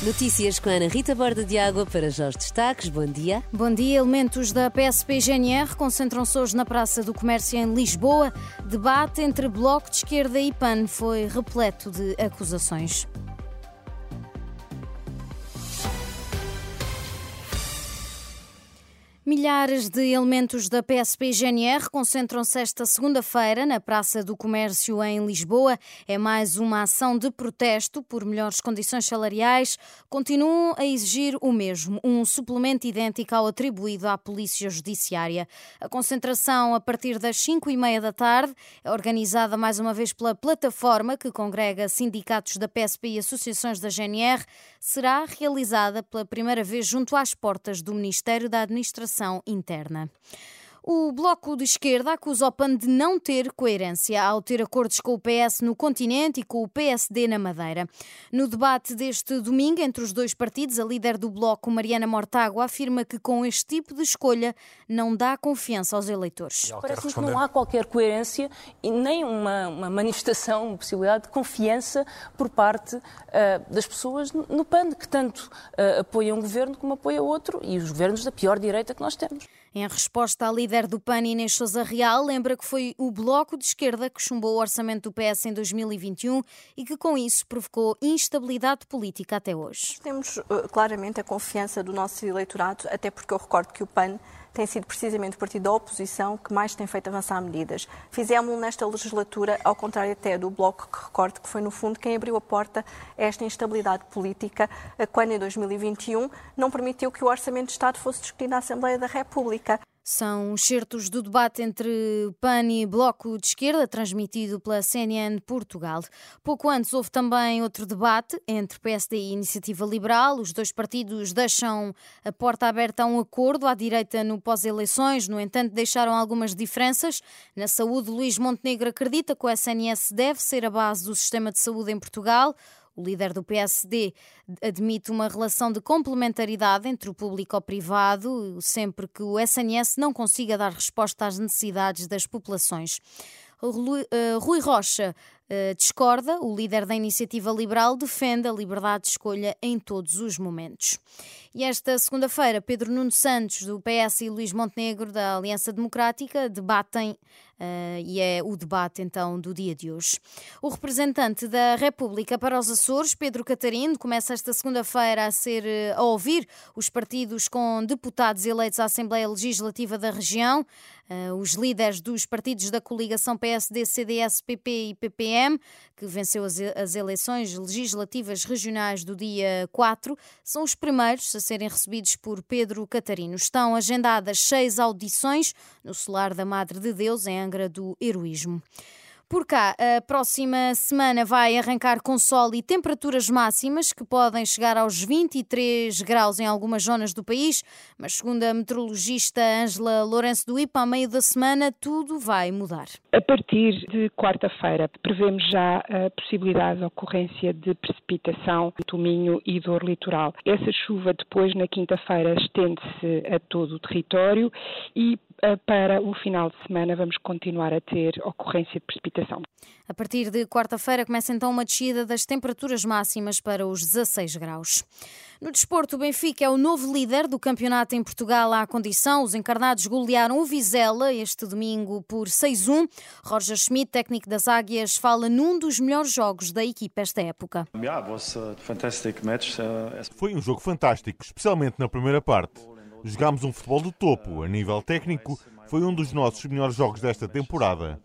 Notícias com Ana Rita Borda de Água para já os destaques. Bom dia. Bom dia. Elementos da PSP GNR concentram-se hoje na Praça do Comércio em Lisboa. Debate entre Bloco de Esquerda e PAN foi repleto de acusações. Milhares de elementos da PSP-GNR concentram-se esta segunda-feira na Praça do Comércio em Lisboa. É mais uma ação de protesto por melhores condições salariais. Continuam a exigir o mesmo, um suplemento idêntico ao atribuído à Polícia Judiciária. A concentração, a partir das 5 e meia da tarde, é organizada mais uma vez pela plataforma que congrega sindicatos da PSP e associações da GNR. Será realizada pela primeira vez junto às portas do Ministério da Administração interna. O Bloco de Esquerda acusa o PAN de não ter coerência ao ter acordos com o PS no continente e com o PSD na Madeira. No debate deste domingo entre os dois partidos, a líder do Bloco, Mariana Mortágua, afirma que com este tipo de escolha não dá confiança aos eleitores. Parece-me que não há qualquer coerência e nem uma, uma manifestação, uma possibilidade de confiança por parte uh, das pessoas no PAN, que tanto uh, apoiam um governo como apoia outro e os governos da pior direita que nós temos. Em resposta, a líder do PAN, Inês Sousa Real, lembra que foi o Bloco de Esquerda que chumbou o orçamento do PS em 2021 e que, com isso, provocou instabilidade política até hoje. Temos uh, claramente a confiança do nosso eleitorado, até porque eu recordo que o PAN tem sido precisamente o partido da oposição que mais tem feito avançar medidas. Fizemos-lo nesta legislatura, ao contrário até do Bloco, que recordo que foi, no fundo, quem abriu a porta a esta instabilidade política, quando, em 2021, não permitiu que o Orçamento de Estado fosse discutido na Assembleia da República. São certos do debate entre PAN e Bloco de Esquerda, transmitido pela CNN Portugal. Pouco antes houve também outro debate entre PSD e Iniciativa Liberal. Os dois partidos deixam a porta aberta a um acordo à direita no pós-eleições, no entanto, deixaram algumas diferenças. Na saúde, Luís Montenegro acredita que o SNS deve ser a base do sistema de saúde em Portugal. O líder do PSD admite uma relação de complementaridade entre o público e o privado, sempre que o SNS não consiga dar resposta às necessidades das populações. Eh, Rui Rocha eh, discorda, o líder da iniciativa liberal defende a liberdade de escolha em todos os momentos. E esta segunda-feira, Pedro Nuno Santos, do PS, e Luís Montenegro, da Aliança Democrática, debatem Uh, e é o debate então do dia de hoje. O representante da República para os Açores, Pedro Catarino, começa esta segunda-feira a ser a ouvir os partidos com deputados eleitos à Assembleia Legislativa da região, uh, os líderes dos partidos da coligação PSD, CDS, PP e PPM, que venceu as, as eleições legislativas regionais do dia 4, são os primeiros a serem recebidos por Pedro Catarino. Estão agendadas seis audições no Solar da Madre de Deus, em Angra do Heroísmo. Por cá, a próxima semana vai arrancar com sol e temperaturas máximas que podem chegar aos 23 graus em algumas zonas do país, mas segundo a meteorologista Ângela Lourenço do IPA, a meio da semana tudo vai mudar. A partir de quarta-feira prevemos já a possibilidade de ocorrência de precipitação do Minho e do litoral. Essa chuva depois na quinta-feira estende-se a todo o território e para o final de semana vamos continuar a ter ocorrência de precipitação. A partir de quarta-feira começa então uma descida das temperaturas máximas para os 16 graus. No desporto, o Benfica é o novo líder do campeonato em Portugal à condição. Os encarnados golearam o Vizela este domingo por 6-1. Roger Schmidt, técnico das Águias, fala num dos melhores jogos da equipa esta época. Uh, Foi um jogo fantástico, especialmente na primeira parte. Jogámos um futebol do topo. A nível técnico, foi um dos nossos melhores jogos desta temporada.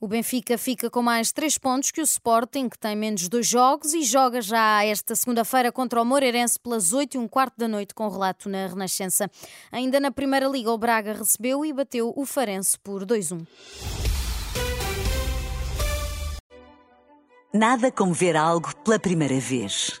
O Benfica fica com mais três pontos que o Sporting, que tem menos dois jogos e joga já esta segunda-feira contra o Moreirense pelas 8 e um quarto da noite com relato na Renascença. Ainda na Primeira Liga, o Braga recebeu e bateu o Farense por 2-1. Nada como ver algo pela primeira vez.